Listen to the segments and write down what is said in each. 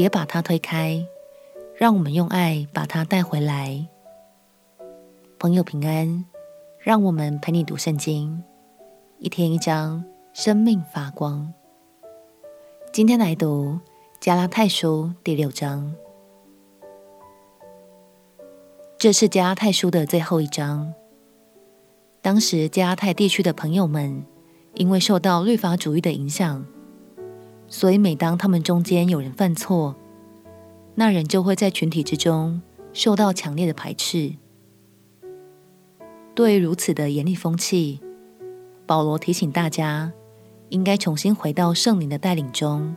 别把他推开，让我们用爱把他带回来。朋友平安，让我们陪你读圣经，一天一章，生命发光。今天来读加拉太书第六章，这是加拉太书的最后一章。当时加拉太地区的朋友们，因为受到律法主义的影响，所以每当他们中间有人犯错，那人就会在群体之中受到强烈的排斥。对于如此的严厉风气，保罗提醒大家，应该重新回到圣灵的带领中，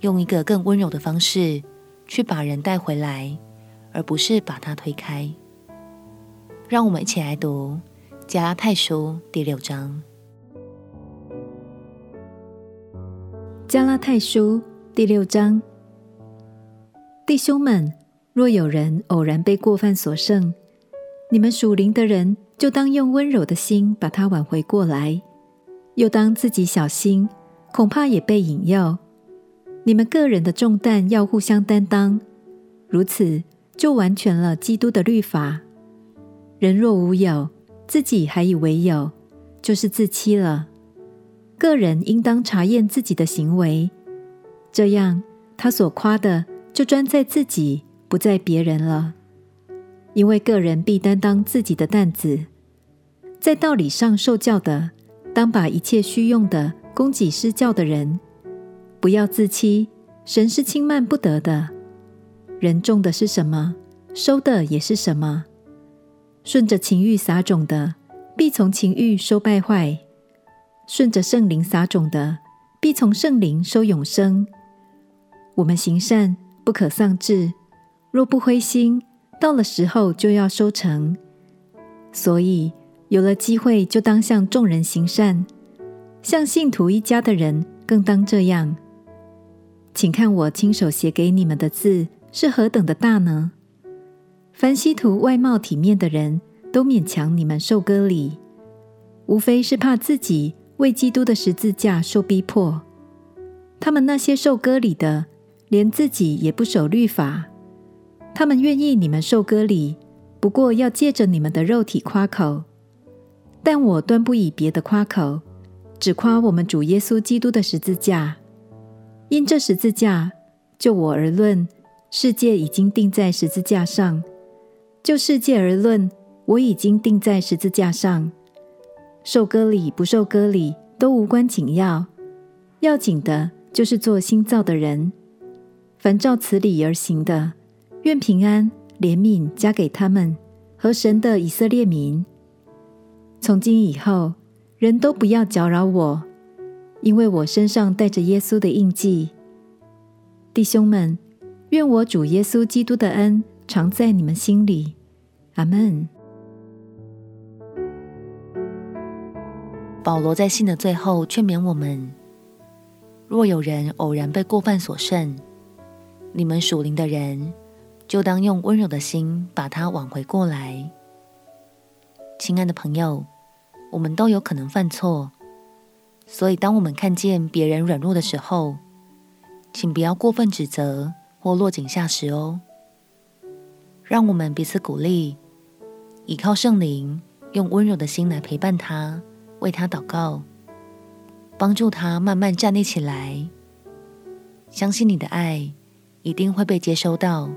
用一个更温柔的方式去把人带回来，而不是把他推开。让我们一起来读加拉太书第六章。加拉太书第六章，弟兄们，若有人偶然被过犯所胜，你们属灵的人就当用温柔的心把他挽回过来，又当自己小心，恐怕也被引诱。你们个人的重担要互相担当，如此就完全了基督的律法。人若无有，自己还以为有，就是自欺了。个人应当查验自己的行为，这样他所夸的就专在自己，不在别人了。因为个人必担当自己的担子，在道理上受教的，当把一切需用的供给施教的人，不要自欺。神是轻慢不得的。人种的是什么，收的也是什么。顺着情欲撒种的，必从情欲收败坏。顺着圣灵撒种的，必从圣灵收永生。我们行善不可丧志，若不灰心，到了时候就要收成。所以有了机会，就当向众人行善，向信徒一家的人更当这样。请看我亲手写给你们的字是何等的大呢？凡希图外貌体面的人都勉强你们受割礼，无非是怕自己。为基督的十字架受逼迫，他们那些受割礼的，连自己也不守律法。他们愿意你们受割礼，不过要借着你们的肉体夸口。但我断不以别的夸口，只夸我们主耶稣基督的十字架。因这十字架，就我而论，世界已经钉在十字架上；就世界而论，我已经钉在十字架上。受割礼不受割礼都无关紧要，要紧的就是做新造的人。凡照此理而行的，愿平安怜悯加给他们和神的以色列民。从今以后，人都不要搅扰我，因为我身上带着耶稣的印记。弟兄们，愿我主耶稣基督的恩常在你们心里。阿门。保罗在信的最后劝勉我们：若有人偶然被过犯所胜，你们属灵的人就当用温柔的心把他挽回过来。亲爱的朋友，我们都有可能犯错，所以当我们看见别人软弱的时候，请不要过分指责或落井下石哦。让我们彼此鼓励，依靠圣灵，用温柔的心来陪伴他。为他祷告，帮助他慢慢站立起来。相信你的爱一定会被接收到，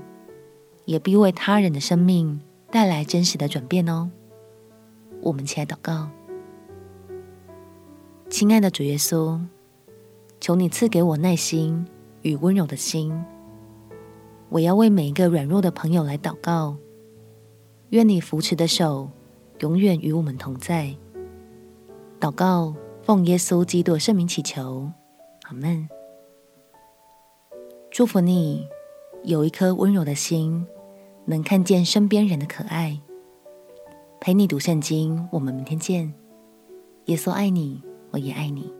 也必为他人的生命带来真实的转变哦。我们起来祷告，亲爱的主耶稣，求你赐给我耐心与温柔的心。我要为每一个软弱的朋友来祷告，愿你扶持的手永远与我们同在。祷告，奉耶稣基督圣名祈求，阿门。祝福你有一颗温柔的心，能看见身边人的可爱。陪你读圣经，我们明天见。耶稣爱你，我也爱你。